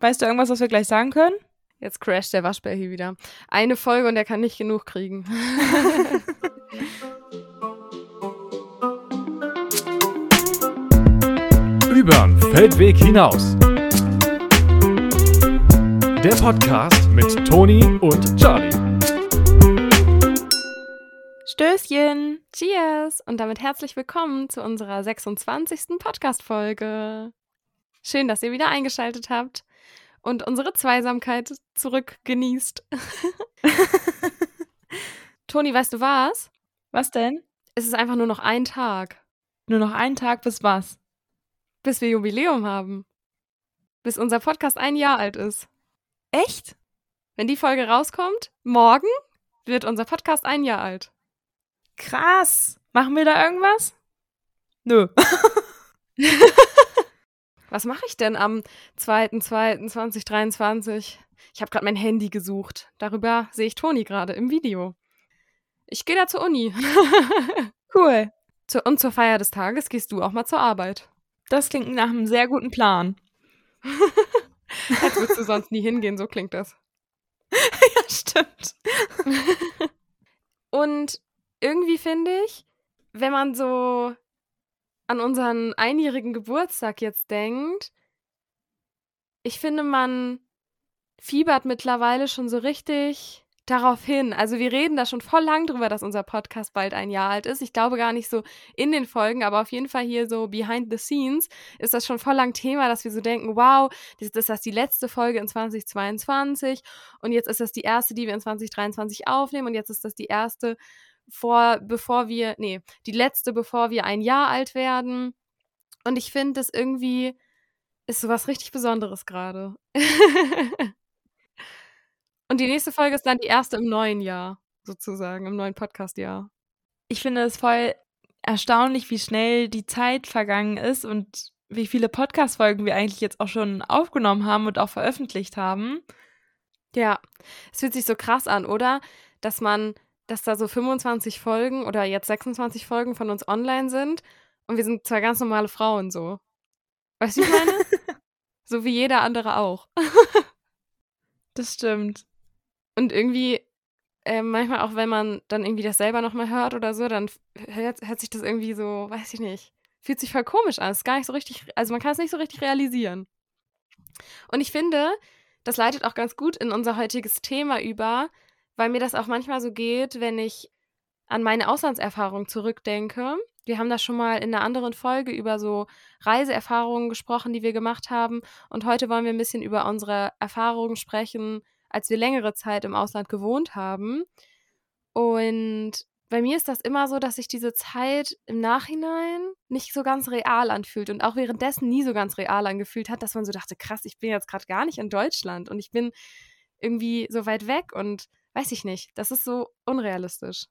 Weißt du irgendwas, was wir gleich sagen können? Jetzt crasht der Waschbär hier wieder. Eine Folge und er kann nicht genug kriegen. Übern Feldweg hinaus. Der Podcast mit Toni und Charlie. Stößchen. Cheers und damit herzlich willkommen zu unserer 26. Podcast-Folge. Schön, dass ihr wieder eingeschaltet habt und unsere Zweisamkeit zurück genießt. Toni, weißt du was? Was denn? Es ist einfach nur noch ein Tag. Nur noch ein Tag bis was? Bis wir Jubiläum haben. Bis unser Podcast ein Jahr alt ist. Echt? Wenn die Folge rauskommt, morgen wird unser Podcast ein Jahr alt. Krass. Machen wir da irgendwas? Nö. Was mache ich denn am 2.2.2023? Ich habe gerade mein Handy gesucht. Darüber sehe ich Toni gerade im Video. Ich gehe da zur Uni. cool. Zu, und zur Feier des Tages gehst du auch mal zur Arbeit. Das klingt nach einem sehr guten Plan. Als würdest du sonst nie hingehen, so klingt das. ja, stimmt. und irgendwie finde ich, wenn man so an unseren einjährigen Geburtstag jetzt denkt, ich finde, man fiebert mittlerweile schon so richtig darauf hin. Also wir reden da schon voll lang drüber, dass unser Podcast bald ein Jahr alt ist. Ich glaube gar nicht so in den Folgen, aber auf jeden Fall hier so behind the scenes ist das schon voll lang Thema, dass wir so denken, wow, das ist das die letzte Folge in 2022 und jetzt ist das die erste, die wir in 2023 aufnehmen und jetzt ist das die erste vor, bevor wir, nee, die letzte, bevor wir ein Jahr alt werden. Und ich finde, das irgendwie ist sowas richtig Besonderes gerade. Und die nächste Folge ist dann die erste im neuen Jahr, sozusagen, im neuen Podcast-Jahr. Ich finde es voll erstaunlich, wie schnell die Zeit vergangen ist und wie viele Podcast-Folgen wir eigentlich jetzt auch schon aufgenommen haben und auch veröffentlicht haben. Ja, es fühlt sich so krass an, oder? Dass man dass da so 25 Folgen oder jetzt 26 Folgen von uns online sind und wir sind zwei ganz normale Frauen so. Weißt du, ich meine? so wie jeder andere auch. das stimmt. Und irgendwie, äh, manchmal auch wenn man dann irgendwie das selber nochmal hört oder so, dann hört, hört sich das irgendwie so, weiß ich nicht, fühlt sich voll komisch an. Ist gar nicht so richtig, also man kann es nicht so richtig realisieren. Und ich finde, das leitet auch ganz gut in unser heutiges Thema über, weil mir das auch manchmal so geht, wenn ich an meine Auslandserfahrung zurückdenke. Wir haben da schon mal in einer anderen Folge über so Reiseerfahrungen gesprochen, die wir gemacht haben. Und heute wollen wir ein bisschen über unsere Erfahrungen sprechen, als wir längere Zeit im Ausland gewohnt haben. Und bei mir ist das immer so, dass sich diese Zeit im Nachhinein nicht so ganz real anfühlt und auch währenddessen nie so ganz real angefühlt hat, dass man so dachte, krass, ich bin jetzt gerade gar nicht in Deutschland und ich bin irgendwie so weit weg und weiß ich nicht, das ist so unrealistisch.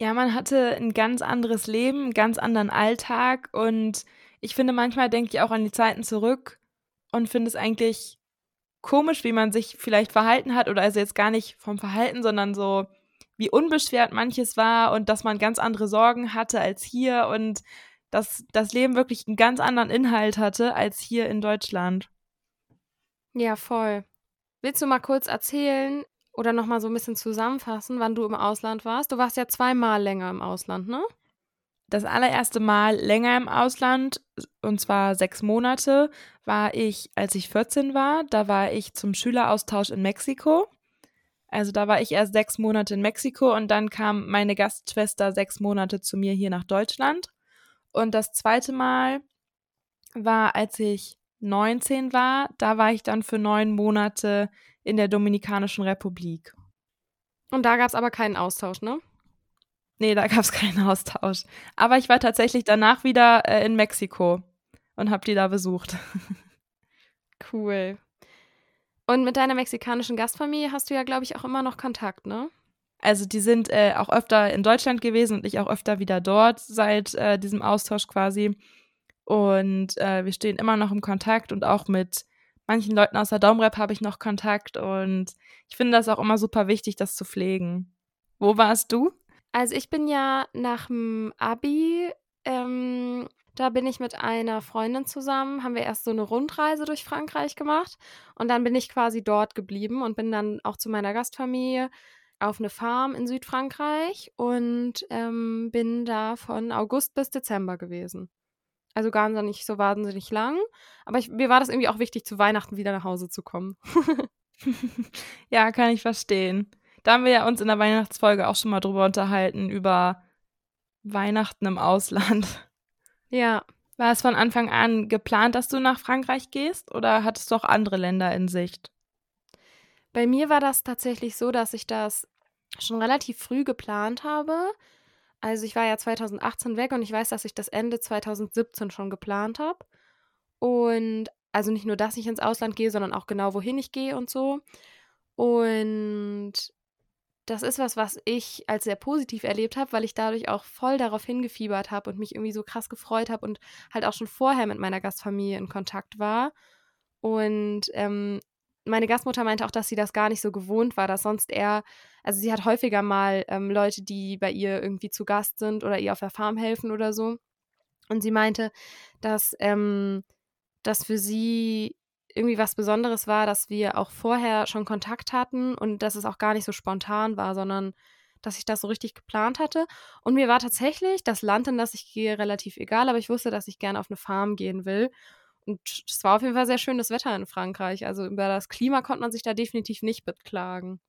Ja, man hatte ein ganz anderes Leben, einen ganz anderen Alltag und ich finde, manchmal denke ich auch an die Zeiten zurück und finde es eigentlich komisch, wie man sich vielleicht verhalten hat oder also jetzt gar nicht vom Verhalten, sondern so, wie unbeschwert manches war und dass man ganz andere Sorgen hatte als hier und dass das Leben wirklich einen ganz anderen Inhalt hatte als hier in Deutschland. Ja, voll. Willst du mal kurz erzählen, oder nochmal so ein bisschen zusammenfassen, wann du im Ausland warst? Du warst ja zweimal länger im Ausland, ne? Das allererste Mal länger im Ausland, und zwar sechs Monate, war ich, als ich 14 war. Da war ich zum Schüleraustausch in Mexiko. Also da war ich erst sechs Monate in Mexiko und dann kam meine Gastschwester sechs Monate zu mir hier nach Deutschland. Und das zweite Mal war, als ich 19 war. Da war ich dann für neun Monate in der Dominikanischen Republik. Und da gab es aber keinen Austausch, ne? Nee, da gab es keinen Austausch. Aber ich war tatsächlich danach wieder äh, in Mexiko und habe die da besucht. cool. Und mit deiner mexikanischen Gastfamilie hast du ja, glaube ich, auch immer noch Kontakt, ne? Also die sind äh, auch öfter in Deutschland gewesen und ich auch öfter wieder dort seit äh, diesem Austausch quasi. Und äh, wir stehen immer noch im Kontakt und auch mit manchen Leuten aus der Domrep habe ich noch Kontakt und ich finde das auch immer super wichtig, das zu pflegen. Wo warst du? Also ich bin ja nach dem Abi ähm, Da bin ich mit einer Freundin zusammen, haben wir erst so eine Rundreise durch Frankreich gemacht und dann bin ich quasi dort geblieben und bin dann auch zu meiner Gastfamilie auf eine Farm in Südfrankreich und ähm, bin da von August bis Dezember gewesen. Also gar nicht so wahnsinnig lang. Aber ich, mir war das irgendwie auch wichtig, zu Weihnachten wieder nach Hause zu kommen. ja, kann ich verstehen. Da haben wir ja uns in der Weihnachtsfolge auch schon mal drüber unterhalten, über Weihnachten im Ausland. Ja. War es von Anfang an geplant, dass du nach Frankreich gehst oder hattest du auch andere Länder in Sicht? Bei mir war das tatsächlich so, dass ich das schon relativ früh geplant habe. Also ich war ja 2018 weg und ich weiß, dass ich das Ende 2017 schon geplant habe. Und also nicht nur, dass ich ins Ausland gehe, sondern auch genau, wohin ich gehe und so. Und das ist was, was ich als sehr positiv erlebt habe, weil ich dadurch auch voll darauf hingefiebert habe und mich irgendwie so krass gefreut habe und halt auch schon vorher mit meiner Gastfamilie in Kontakt war. Und ähm, meine Gastmutter meinte auch, dass sie das gar nicht so gewohnt war, dass sonst eher, also sie hat häufiger mal ähm, Leute, die bei ihr irgendwie zu Gast sind oder ihr auf der Farm helfen oder so. Und sie meinte, dass ähm, das für sie irgendwie was Besonderes war, dass wir auch vorher schon Kontakt hatten und dass es auch gar nicht so spontan war, sondern dass ich das so richtig geplant hatte. Und mir war tatsächlich das Land, in das ich gehe, relativ egal, aber ich wusste, dass ich gerne auf eine Farm gehen will. Und es war auf jeden Fall sehr schönes Wetter in Frankreich. Also über das Klima konnte man sich da definitiv nicht beklagen.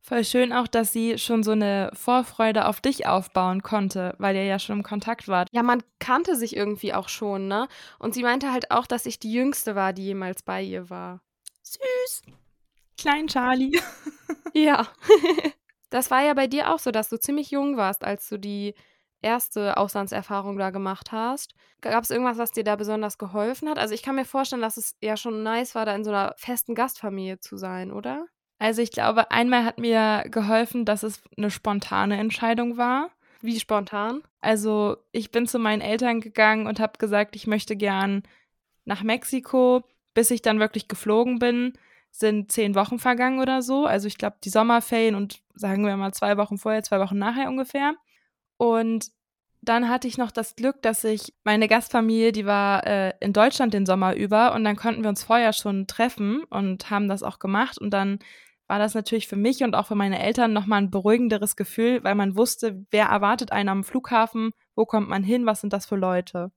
Voll schön auch, dass sie schon so eine Vorfreude auf dich aufbauen konnte, weil ihr ja schon im Kontakt wart. Ja, man kannte sich irgendwie auch schon, ne? Und sie meinte halt auch, dass ich die Jüngste war, die jemals bei ihr war. Süß. Klein Charlie. ja. das war ja bei dir auch so, dass du ziemlich jung warst, als du die erste Auslandserfahrung da gemacht hast. Gab es irgendwas, was dir da besonders geholfen hat? Also ich kann mir vorstellen, dass es ja schon nice war, da in so einer festen Gastfamilie zu sein, oder? Also ich glaube, einmal hat mir geholfen, dass es eine spontane Entscheidung war. Wie spontan? Also ich bin zu meinen Eltern gegangen und habe gesagt, ich möchte gern nach Mexiko. Bis ich dann wirklich geflogen bin, sind zehn Wochen vergangen oder so. Also ich glaube, die Sommerferien und sagen wir mal zwei Wochen vorher, zwei Wochen nachher ungefähr. Und dann hatte ich noch das Glück, dass ich meine Gastfamilie, die war äh, in Deutschland den Sommer über und dann konnten wir uns vorher schon treffen und haben das auch gemacht und dann war das natürlich für mich und auch für meine Eltern nochmal ein beruhigenderes Gefühl, weil man wusste, wer erwartet einen am Flughafen, wo kommt man hin, was sind das für Leute.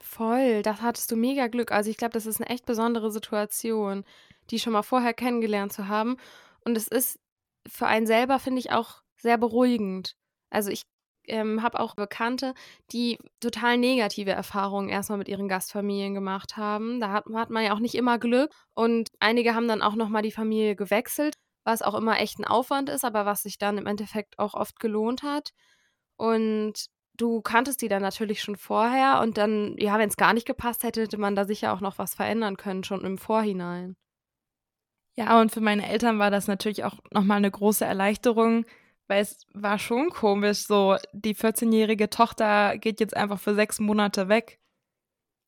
Voll, das hattest du mega Glück. Also ich glaube, das ist eine echt besondere Situation, die schon mal vorher kennengelernt zu haben. Und es ist für einen selber, finde ich, auch sehr beruhigend. Also ich ähm, habe auch Bekannte, die total negative Erfahrungen erstmal mit ihren Gastfamilien gemacht haben. Da hat, hat man ja auch nicht immer Glück. Und einige haben dann auch nochmal die Familie gewechselt, was auch immer echt ein Aufwand ist, aber was sich dann im Endeffekt auch oft gelohnt hat. Und du kanntest die dann natürlich schon vorher und dann, ja, wenn es gar nicht gepasst hätte, hätte man da sicher auch noch was verändern können, schon im Vorhinein. Ja, und für meine Eltern war das natürlich auch nochmal eine große Erleichterung, weil es war schon komisch, so die 14-jährige Tochter geht jetzt einfach für sechs Monate weg.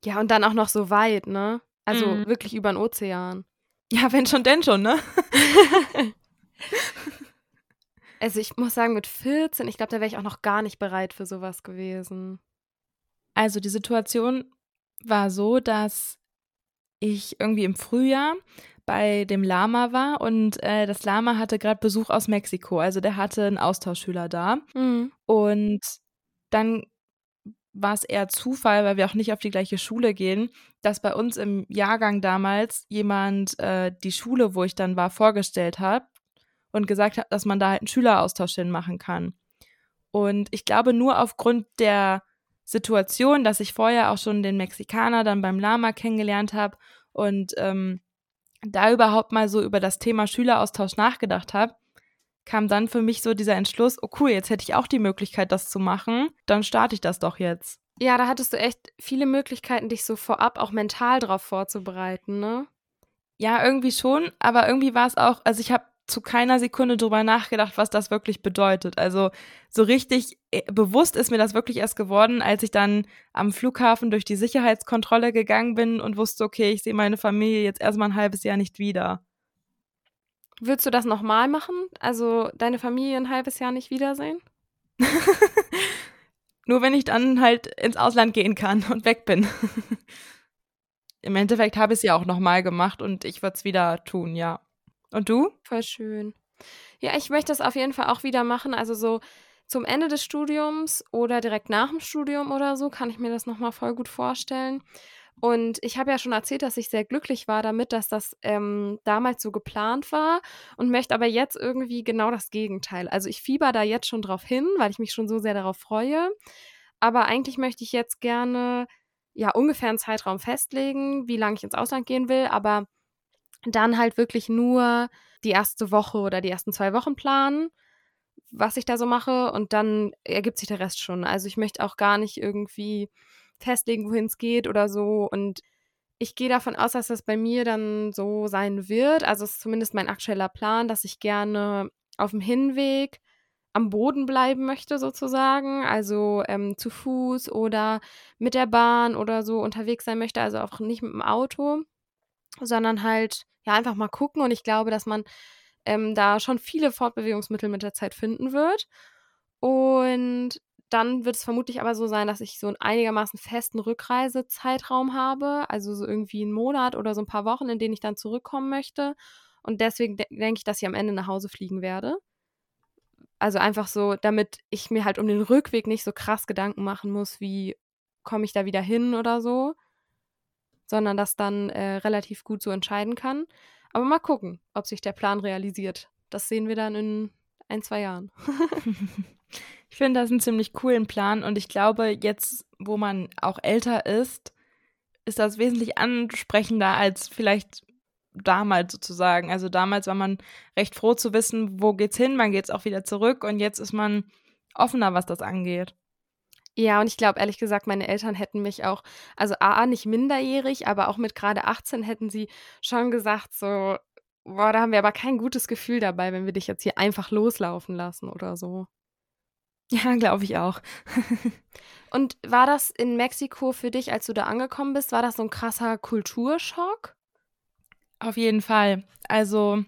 Ja, und dann auch noch so weit, ne? Also mhm. wirklich über den Ozean. Ja, wenn schon, denn schon, ne? also ich muss sagen, mit 14, ich glaube, da wäre ich auch noch gar nicht bereit für sowas gewesen. Also die Situation war so, dass ich irgendwie im Frühjahr bei dem Lama war und äh, das Lama hatte gerade Besuch aus Mexiko. Also der hatte einen Austauschschüler da. Mhm. Und dann war es eher Zufall, weil wir auch nicht auf die gleiche Schule gehen, dass bei uns im Jahrgang damals jemand äh, die Schule, wo ich dann war, vorgestellt hat und gesagt hat, dass man da halt einen Schüleraustausch hinmachen kann. Und ich glaube, nur aufgrund der Situation, dass ich vorher auch schon den Mexikaner dann beim Lama kennengelernt habe und ähm, da überhaupt mal so über das Thema Schüleraustausch nachgedacht habe, kam dann für mich so dieser Entschluss, oh cool, jetzt hätte ich auch die Möglichkeit, das zu machen, dann starte ich das doch jetzt. Ja, da hattest du echt viele Möglichkeiten, dich so vorab auch mental drauf vorzubereiten, ne? Ja, irgendwie schon, aber irgendwie war es auch, also ich habe zu keiner Sekunde drüber nachgedacht, was das wirklich bedeutet. Also so richtig äh, bewusst ist mir das wirklich erst geworden, als ich dann am Flughafen durch die Sicherheitskontrolle gegangen bin und wusste, okay, ich sehe meine Familie jetzt erstmal ein halbes Jahr nicht wieder. Würdest du das nochmal machen? Also deine Familie ein halbes Jahr nicht wiedersehen? Nur wenn ich dann halt ins Ausland gehen kann und weg bin. Im Endeffekt habe ich es ja auch nochmal gemacht und ich würde es wieder tun, ja. Und du? Voll schön. Ja, ich möchte das auf jeden Fall auch wieder machen. Also so zum Ende des Studiums oder direkt nach dem Studium oder so kann ich mir das nochmal voll gut vorstellen. Und ich habe ja schon erzählt, dass ich sehr glücklich war damit, dass das ähm, damals so geplant war und möchte aber jetzt irgendwie genau das Gegenteil. Also ich fieber da jetzt schon drauf hin, weil ich mich schon so sehr darauf freue. Aber eigentlich möchte ich jetzt gerne ja ungefähr einen Zeitraum festlegen, wie lange ich ins Ausland gehen will, aber dann halt wirklich nur die erste Woche oder die ersten zwei Wochen planen, was ich da so mache und dann ergibt sich der Rest schon. Also ich möchte auch gar nicht irgendwie festlegen, wohin es geht oder so und ich gehe davon aus, dass das bei mir dann so sein wird. Also es ist zumindest mein aktueller Plan, dass ich gerne auf dem Hinweg am Boden bleiben möchte, sozusagen. Also ähm, zu Fuß oder mit der Bahn oder so unterwegs sein möchte, also auch nicht mit dem Auto, sondern halt ja einfach mal gucken. Und ich glaube, dass man ähm, da schon viele Fortbewegungsmittel mit der Zeit finden wird. Und dann wird es vermutlich aber so sein, dass ich so einen einigermaßen festen Rückreisezeitraum habe, also so irgendwie einen Monat oder so ein paar Wochen, in denen ich dann zurückkommen möchte. Und deswegen de denke ich, dass ich am Ende nach Hause fliegen werde. Also einfach so, damit ich mir halt um den Rückweg nicht so krass Gedanken machen muss, wie komme ich da wieder hin oder so, sondern das dann äh, relativ gut so entscheiden kann. Aber mal gucken, ob sich der Plan realisiert. Das sehen wir dann in ein, zwei Jahren. ich finde das einen ziemlich coolen Plan und ich glaube, jetzt, wo man auch älter ist, ist das wesentlich ansprechender als vielleicht damals sozusagen. Also damals war man recht froh zu wissen, wo geht's hin, wann geht's auch wieder zurück und jetzt ist man offener, was das angeht. Ja, und ich glaube, ehrlich gesagt, meine Eltern hätten mich auch, also A, nicht minderjährig, aber auch mit gerade 18 hätten sie schon gesagt, so, boah, da haben wir aber kein gutes Gefühl dabei, wenn wir dich jetzt hier einfach loslaufen lassen oder so. Ja, glaube ich auch. und war das in Mexiko für dich, als du da angekommen bist, war das so ein krasser Kulturschock? Auf jeden Fall. Also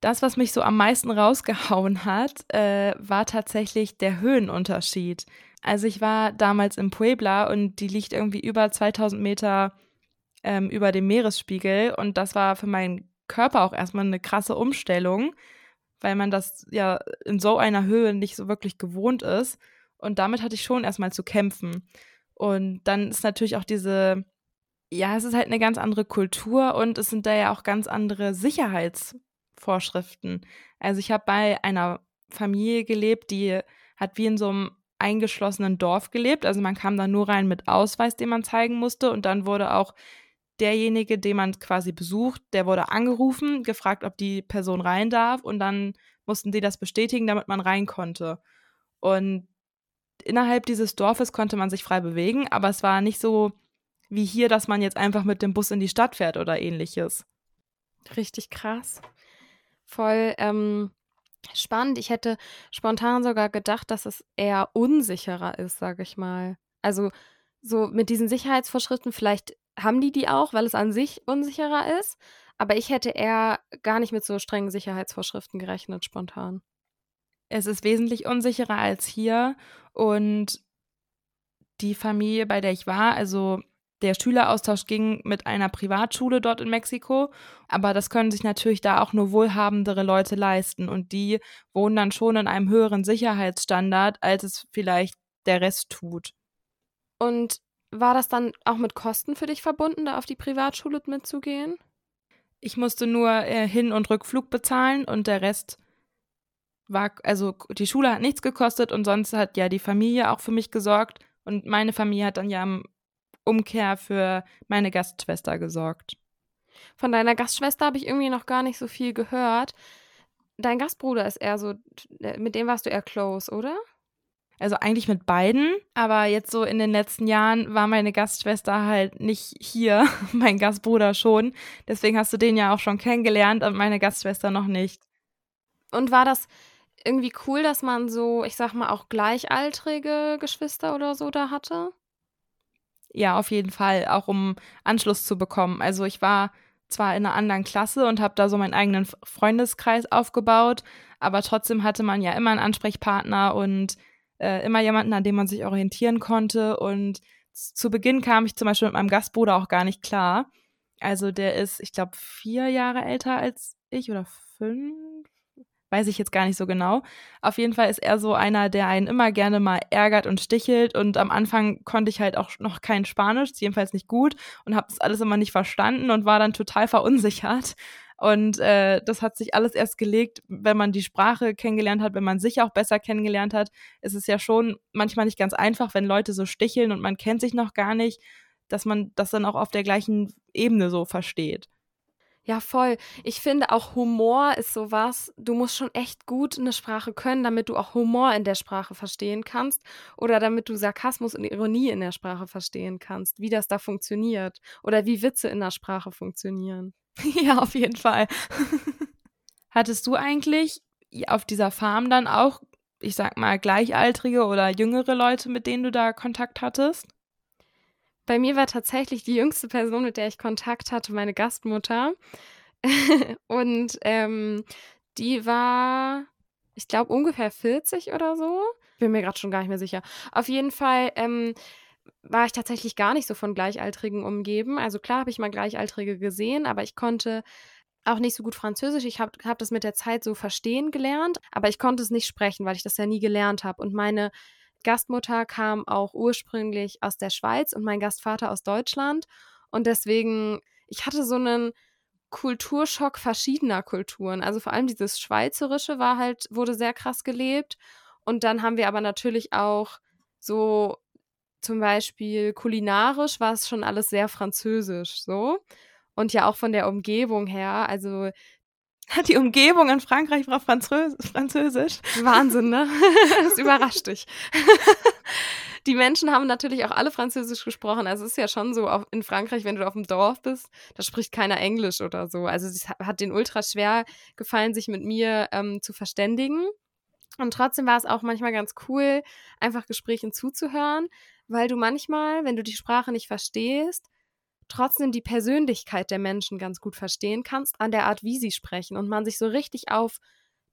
das, was mich so am meisten rausgehauen hat, äh, war tatsächlich der Höhenunterschied. Also ich war damals in Puebla und die liegt irgendwie über 2000 Meter ähm, über dem Meeresspiegel und das war für meinen Körper auch erstmal eine krasse Umstellung, weil man das ja in so einer Höhe nicht so wirklich gewohnt ist. Und damit hatte ich schon erstmal zu kämpfen. Und dann ist natürlich auch diese ja, es ist halt eine ganz andere Kultur und es sind da ja auch ganz andere Sicherheitsvorschriften. Also ich habe bei einer Familie gelebt, die hat wie in so einem eingeschlossenen Dorf gelebt. Also man kam da nur rein mit Ausweis, den man zeigen musste und dann wurde auch derjenige, den man quasi besucht, der wurde angerufen, gefragt, ob die Person rein darf und dann mussten die das bestätigen, damit man rein konnte. Und innerhalb dieses Dorfes konnte man sich frei bewegen, aber es war nicht so wie hier, dass man jetzt einfach mit dem Bus in die Stadt fährt oder ähnliches. Richtig krass. Voll ähm, spannend. Ich hätte spontan sogar gedacht, dass es eher unsicherer ist, sage ich mal. Also so mit diesen Sicherheitsvorschriften, vielleicht haben die die auch, weil es an sich unsicherer ist. Aber ich hätte eher gar nicht mit so strengen Sicherheitsvorschriften gerechnet, spontan. Es ist wesentlich unsicherer als hier. Und die Familie, bei der ich war, also der Schüleraustausch ging mit einer Privatschule dort in Mexiko, aber das können sich natürlich da auch nur wohlhabendere Leute leisten und die wohnen dann schon in einem höheren Sicherheitsstandard, als es vielleicht der Rest tut. Und war das dann auch mit Kosten für dich verbunden, da auf die Privatschule mitzugehen? Ich musste nur äh, Hin- und Rückflug bezahlen und der Rest war, also die Schule hat nichts gekostet und sonst hat ja die Familie auch für mich gesorgt und meine Familie hat dann ja am Umkehr für meine Gastschwester gesorgt. Von deiner Gastschwester habe ich irgendwie noch gar nicht so viel gehört. Dein Gastbruder ist eher so, äh, mit dem warst du eher close, oder? Also eigentlich mit beiden, aber jetzt so in den letzten Jahren war meine Gastschwester halt nicht hier, mein Gastbruder schon. Deswegen hast du den ja auch schon kennengelernt und meine Gastschwester noch nicht. Und war das irgendwie cool, dass man so, ich sag mal, auch gleichaltrige Geschwister oder so da hatte? Ja, auf jeden Fall, auch um Anschluss zu bekommen. Also ich war zwar in einer anderen Klasse und habe da so meinen eigenen Freundeskreis aufgebaut, aber trotzdem hatte man ja immer einen Ansprechpartner und äh, immer jemanden, an dem man sich orientieren konnte. Und zu Beginn kam ich zum Beispiel mit meinem Gastbruder auch gar nicht klar. Also der ist, ich glaube, vier Jahre älter als ich oder fünf weiß ich jetzt gar nicht so genau. Auf jeden Fall ist er so einer, der einen immer gerne mal ärgert und stichelt. Und am Anfang konnte ich halt auch noch kein Spanisch, jedenfalls nicht gut, und habe das alles immer nicht verstanden und war dann total verunsichert. Und äh, das hat sich alles erst gelegt, wenn man die Sprache kennengelernt hat, wenn man sich auch besser kennengelernt hat. Es ist ja schon manchmal nicht ganz einfach, wenn Leute so sticheln und man kennt sich noch gar nicht, dass man das dann auch auf der gleichen Ebene so versteht. Ja, voll. Ich finde auch Humor ist sowas, du musst schon echt gut eine Sprache können, damit du auch Humor in der Sprache verstehen kannst oder damit du Sarkasmus und Ironie in der Sprache verstehen kannst, wie das da funktioniert oder wie Witze in der Sprache funktionieren. ja, auf jeden Fall. Hattest du eigentlich auf dieser Farm dann auch, ich sag mal, gleichaltrige oder jüngere Leute, mit denen du da Kontakt hattest? Bei mir war tatsächlich die jüngste Person, mit der ich Kontakt hatte, meine Gastmutter. und ähm, die war, ich glaube, ungefähr 40 oder so. Bin mir gerade schon gar nicht mehr sicher. Auf jeden Fall ähm, war ich tatsächlich gar nicht so von Gleichaltrigen umgeben. Also klar habe ich mal Gleichaltrige gesehen, aber ich konnte auch nicht so gut Französisch. Ich habe hab das mit der Zeit so verstehen gelernt, aber ich konnte es nicht sprechen, weil ich das ja nie gelernt habe. Und meine Gastmutter kam auch ursprünglich aus der Schweiz und mein Gastvater aus Deutschland. Und deswegen, ich hatte so einen Kulturschock verschiedener Kulturen. Also vor allem dieses Schweizerische war halt, wurde sehr krass gelebt. Und dann haben wir aber natürlich auch so zum Beispiel kulinarisch war es schon alles sehr französisch so. Und ja auch von der Umgebung her, also die Umgebung in Frankreich war Französ Französisch. Wahnsinn, ne? das überrascht dich. Die Menschen haben natürlich auch alle Französisch gesprochen. Also es ist ja schon so, auch in Frankreich, wenn du auf dem Dorf bist, da spricht keiner Englisch oder so. Also es hat den ultra schwer gefallen, sich mit mir ähm, zu verständigen. Und trotzdem war es auch manchmal ganz cool, einfach Gesprächen zuzuhören, weil du manchmal, wenn du die Sprache nicht verstehst, trotzdem die Persönlichkeit der Menschen ganz gut verstehen kannst an der Art, wie sie sprechen und man sich so richtig auf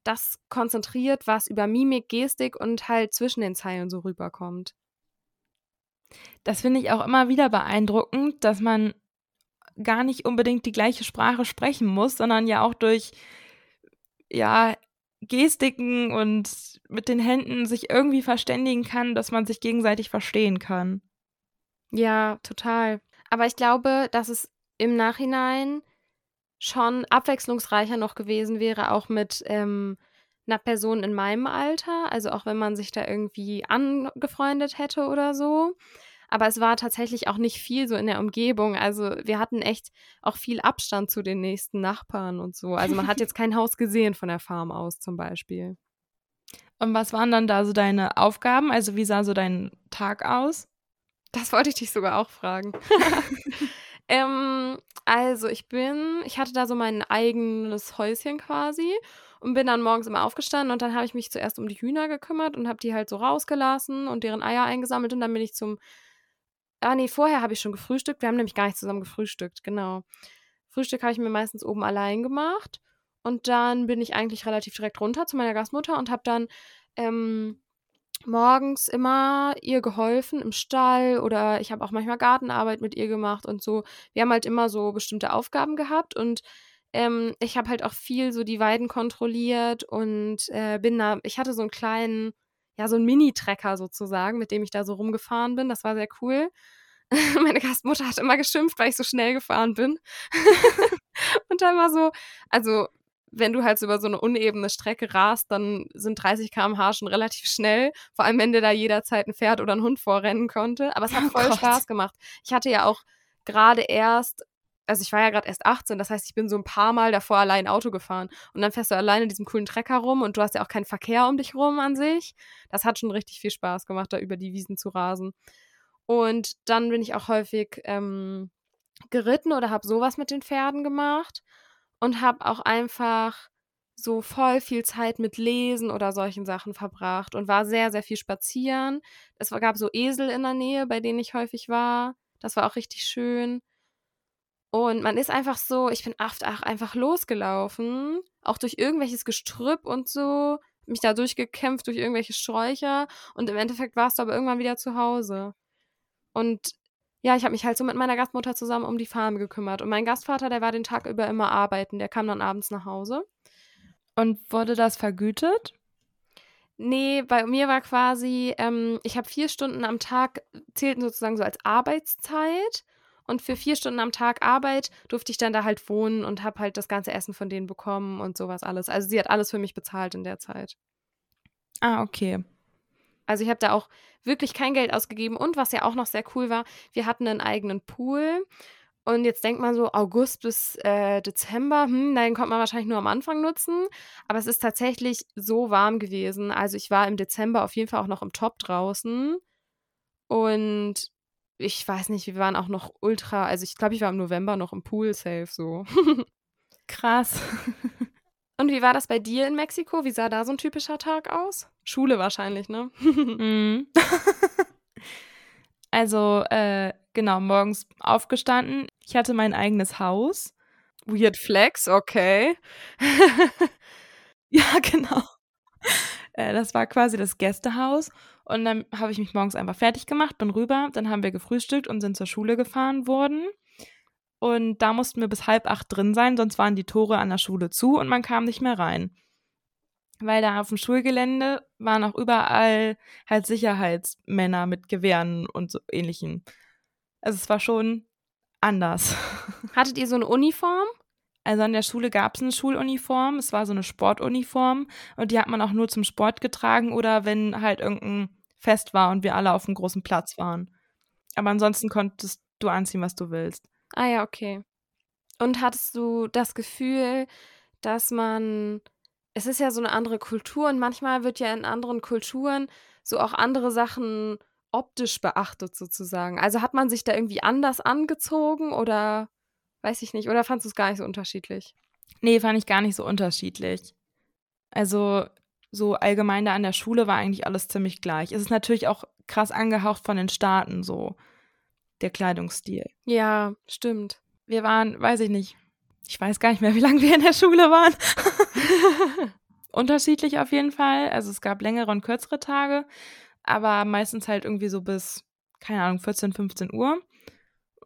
das konzentriert, was über Mimik, Gestik und halt zwischen den Zeilen so rüberkommt. Das finde ich auch immer wieder beeindruckend, dass man gar nicht unbedingt die gleiche Sprache sprechen muss, sondern ja auch durch ja Gestiken und mit den Händen sich irgendwie verständigen kann, dass man sich gegenseitig verstehen kann. Ja, total. Aber ich glaube, dass es im Nachhinein schon abwechslungsreicher noch gewesen wäre, auch mit ähm, einer Person in meinem Alter. Also auch wenn man sich da irgendwie angefreundet hätte oder so. Aber es war tatsächlich auch nicht viel so in der Umgebung. Also wir hatten echt auch viel Abstand zu den nächsten Nachbarn und so. Also man hat jetzt kein Haus gesehen von der Farm aus zum Beispiel. Und was waren dann da so deine Aufgaben? Also wie sah so dein Tag aus? Das wollte ich dich sogar auch fragen. ähm, also ich bin, ich hatte da so mein eigenes Häuschen quasi und bin dann morgens immer aufgestanden und dann habe ich mich zuerst um die Hühner gekümmert und habe die halt so rausgelassen und deren Eier eingesammelt und dann bin ich zum, ah nee, vorher habe ich schon gefrühstückt, wir haben nämlich gar nicht zusammen gefrühstückt, genau. Frühstück habe ich mir meistens oben allein gemacht und dann bin ich eigentlich relativ direkt runter zu meiner Gastmutter und habe dann ähm, morgens immer ihr geholfen im Stall oder ich habe auch manchmal Gartenarbeit mit ihr gemacht und so. Wir haben halt immer so bestimmte Aufgaben gehabt und ähm, ich habe halt auch viel so die Weiden kontrolliert und äh, bin da, ich hatte so einen kleinen, ja, so einen Mini-Trecker sozusagen, mit dem ich da so rumgefahren bin. Das war sehr cool. Meine Gastmutter hat immer geschimpft, weil ich so schnell gefahren bin. und dann war so, also wenn du halt so über so eine unebene Strecke rast, dann sind 30 km/h schon relativ schnell. Vor allem, wenn dir da jederzeit ein Pferd oder ein Hund vorrennen konnte. Aber es hat oh voll Gott. Spaß gemacht. Ich hatte ja auch gerade erst, also ich war ja gerade erst 18, das heißt, ich bin so ein paar Mal davor allein Auto gefahren. Und dann fährst du alleine in diesem coolen Trecker rum und du hast ja auch keinen Verkehr um dich rum an sich. Das hat schon richtig viel Spaß gemacht, da über die Wiesen zu rasen. Und dann bin ich auch häufig ähm, geritten oder habe sowas mit den Pferden gemacht und habe auch einfach so voll viel Zeit mit Lesen oder solchen Sachen verbracht und war sehr, sehr viel spazieren. Es gab so Esel in der Nähe, bei denen ich häufig war. Das war auch richtig schön. Und man ist einfach so, ich bin oft auch einfach losgelaufen, auch durch irgendwelches Gestrüpp und so. mich da durchgekämpft durch irgendwelche Sträucher und im Endeffekt warst du aber irgendwann wieder zu Hause. Und ja, ich habe mich halt so mit meiner Gastmutter zusammen um die Farm gekümmert. Und mein Gastvater, der war den Tag über immer arbeiten. Der kam dann abends nach Hause. Und wurde das vergütet? Nee, bei mir war quasi, ähm, ich habe vier Stunden am Tag, zählten sozusagen so als Arbeitszeit. Und für vier Stunden am Tag Arbeit durfte ich dann da halt wohnen und habe halt das ganze Essen von denen bekommen und sowas alles. Also sie hat alles für mich bezahlt in der Zeit. Ah, okay. Also ich habe da auch wirklich kein Geld ausgegeben. Und was ja auch noch sehr cool war, wir hatten einen eigenen Pool. Und jetzt denkt man so, August bis äh, Dezember, hm, den kommt man wahrscheinlich nur am Anfang nutzen. Aber es ist tatsächlich so warm gewesen. Also ich war im Dezember auf jeden Fall auch noch im Top draußen. Und ich weiß nicht, wir waren auch noch ultra, also ich glaube, ich war im November noch im Pool safe so. Krass. Und wie war das bei dir in Mexiko? Wie sah da so ein typischer Tag aus? Schule wahrscheinlich, ne? Mhm. also, äh, genau, morgens aufgestanden. Ich hatte mein eigenes Haus. Weird Flex, okay. ja, genau. Äh, das war quasi das Gästehaus. Und dann habe ich mich morgens einfach fertig gemacht, bin rüber, dann haben wir gefrühstückt und sind zur Schule gefahren worden. Und da mussten wir bis halb acht drin sein, sonst waren die Tore an der Schule zu und man kam nicht mehr rein. Weil da auf dem Schulgelände waren auch überall halt Sicherheitsmänner mit Gewehren und so ähnlichen. Also es war schon anders. Hattet ihr so eine Uniform? Also an der Schule gab es eine Schuluniform, es war so eine Sportuniform und die hat man auch nur zum Sport getragen oder wenn halt irgendein Fest war und wir alle auf einem großen Platz waren. Aber ansonsten konntest du anziehen, was du willst. Ah ja, okay. Und hattest du das Gefühl, dass man, es ist ja so eine andere Kultur und manchmal wird ja in anderen Kulturen so auch andere Sachen optisch beachtet sozusagen. Also hat man sich da irgendwie anders angezogen oder Weiß ich nicht. Oder fandest du es gar nicht so unterschiedlich? Nee, fand ich gar nicht so unterschiedlich. Also so allgemein da an der Schule war eigentlich alles ziemlich gleich. Es ist natürlich auch krass angehaucht von den Staaten, so der Kleidungsstil. Ja, stimmt. Wir waren, weiß ich nicht, ich weiß gar nicht mehr, wie lange wir in der Schule waren. Unterschiedlich auf jeden Fall. Also es gab längere und kürzere Tage, aber meistens halt irgendwie so bis, keine Ahnung, 14, 15 Uhr.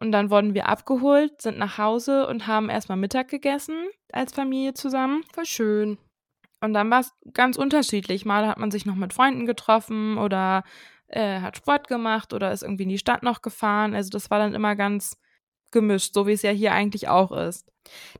Und dann wurden wir abgeholt, sind nach Hause und haben erstmal Mittag gegessen als Familie zusammen. Voll schön. Und dann war es ganz unterschiedlich. Mal hat man sich noch mit Freunden getroffen oder äh, hat Sport gemacht oder ist irgendwie in die Stadt noch gefahren. Also das war dann immer ganz gemischt, so wie es ja hier eigentlich auch ist.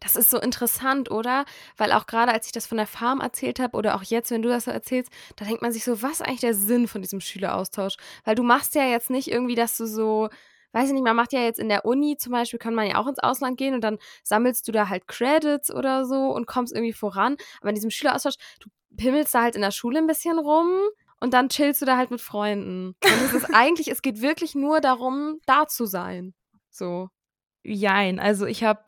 Das ist so interessant, oder? Weil auch gerade als ich das von der Farm erzählt habe oder auch jetzt, wenn du das so erzählst, da denkt man sich so, was ist eigentlich der Sinn von diesem Schüleraustausch? Weil du machst ja jetzt nicht irgendwie, dass du so weiß ich nicht, man macht ja jetzt in der Uni zum Beispiel, kann man ja auch ins Ausland gehen und dann sammelst du da halt Credits oder so und kommst irgendwie voran. Aber in diesem Schüleraustausch, du pimmelst da halt in der Schule ein bisschen rum und dann chillst du da halt mit Freunden. Und es ist eigentlich, es geht wirklich nur darum, da zu sein. So. Jein, also ich habe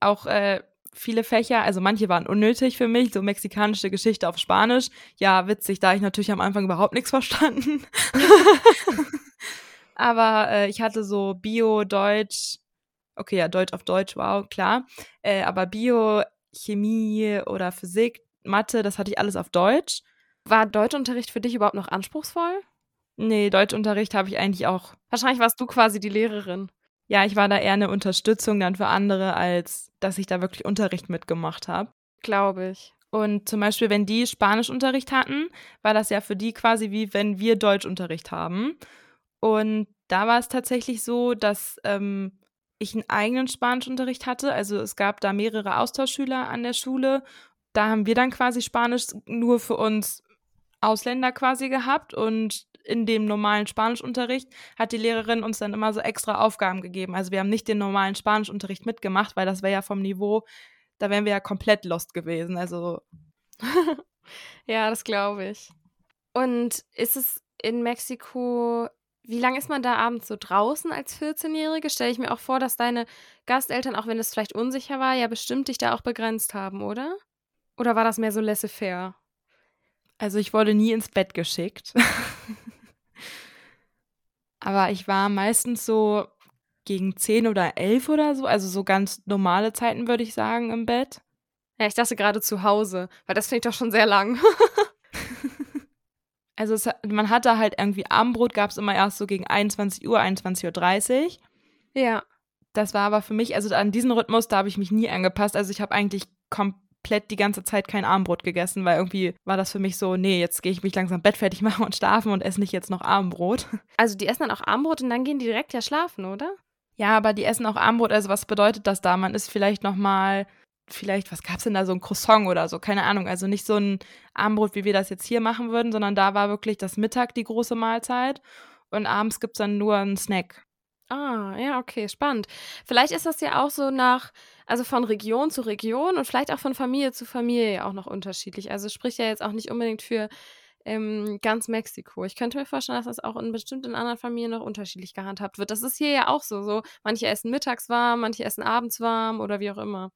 auch äh, viele Fächer, also manche waren unnötig für mich, so mexikanische Geschichte auf Spanisch. Ja, witzig, da ich natürlich am Anfang überhaupt nichts verstanden. Aber äh, ich hatte so Bio, Deutsch, okay, ja, Deutsch auf Deutsch, wow, klar. Äh, aber Bio, Chemie oder Physik, Mathe, das hatte ich alles auf Deutsch. War Deutschunterricht für dich überhaupt noch anspruchsvoll? Nee, Deutschunterricht habe ich eigentlich auch. Wahrscheinlich warst du quasi die Lehrerin. Ja, ich war da eher eine Unterstützung dann für andere, als dass ich da wirklich Unterricht mitgemacht habe. Glaube ich. Und zum Beispiel, wenn die Spanischunterricht hatten, war das ja für die quasi wie wenn wir Deutschunterricht haben. Und da war es tatsächlich so, dass ähm, ich einen eigenen Spanischunterricht hatte. Also es gab da mehrere Austauschschüler an der Schule. Da haben wir dann quasi Spanisch nur für uns Ausländer quasi gehabt und in dem normalen Spanischunterricht hat die Lehrerin uns dann immer so extra Aufgaben gegeben. Also wir haben nicht den normalen Spanischunterricht mitgemacht, weil das wäre ja vom Niveau, da wären wir ja komplett lost gewesen. Also ja, das glaube ich. Und ist es in Mexiko wie lange ist man da abends so draußen als 14-Jährige? Stelle ich mir auch vor, dass deine Gasteltern, auch wenn es vielleicht unsicher war, ja bestimmt dich da auch begrenzt haben, oder? Oder war das mehr so laissez-faire? Also ich wurde nie ins Bett geschickt. Aber ich war meistens so gegen 10 oder 11 oder so, also so ganz normale Zeiten würde ich sagen im Bett. Ja, ich dachte gerade zu Hause, weil das finde ich doch schon sehr lang. Also es, man hatte halt irgendwie Abendbrot, gab es immer erst so gegen 21 Uhr, 21.30 Uhr. Ja. Das war aber für mich, also an diesen Rhythmus, da habe ich mich nie angepasst. Also ich habe eigentlich komplett die ganze Zeit kein Abendbrot gegessen, weil irgendwie war das für mich so, nee, jetzt gehe ich mich langsam Bett fertig machen und schlafen und esse nicht jetzt noch Abendbrot. Also die essen dann auch Abendbrot und dann gehen die direkt ja schlafen, oder? Ja, aber die essen auch Abendbrot. Also was bedeutet das da? Man isst vielleicht noch mal, vielleicht, was gab's denn da, so ein Croissant oder so, keine Ahnung. Also nicht so ein Abendbrot, wie wir das jetzt hier machen würden, sondern da war wirklich das Mittag die große Mahlzeit und abends gibt's dann nur einen Snack. Ah, ja, okay, spannend. Vielleicht ist das ja auch so nach, also von Region zu Region und vielleicht auch von Familie zu Familie auch noch unterschiedlich. Also spricht ja jetzt auch nicht unbedingt für ähm, ganz Mexiko. Ich könnte mir vorstellen, dass das auch in bestimmten anderen Familien noch unterschiedlich gehandhabt wird. Das ist hier ja auch so. So, manche essen mittags warm, manche essen abends warm oder wie auch immer.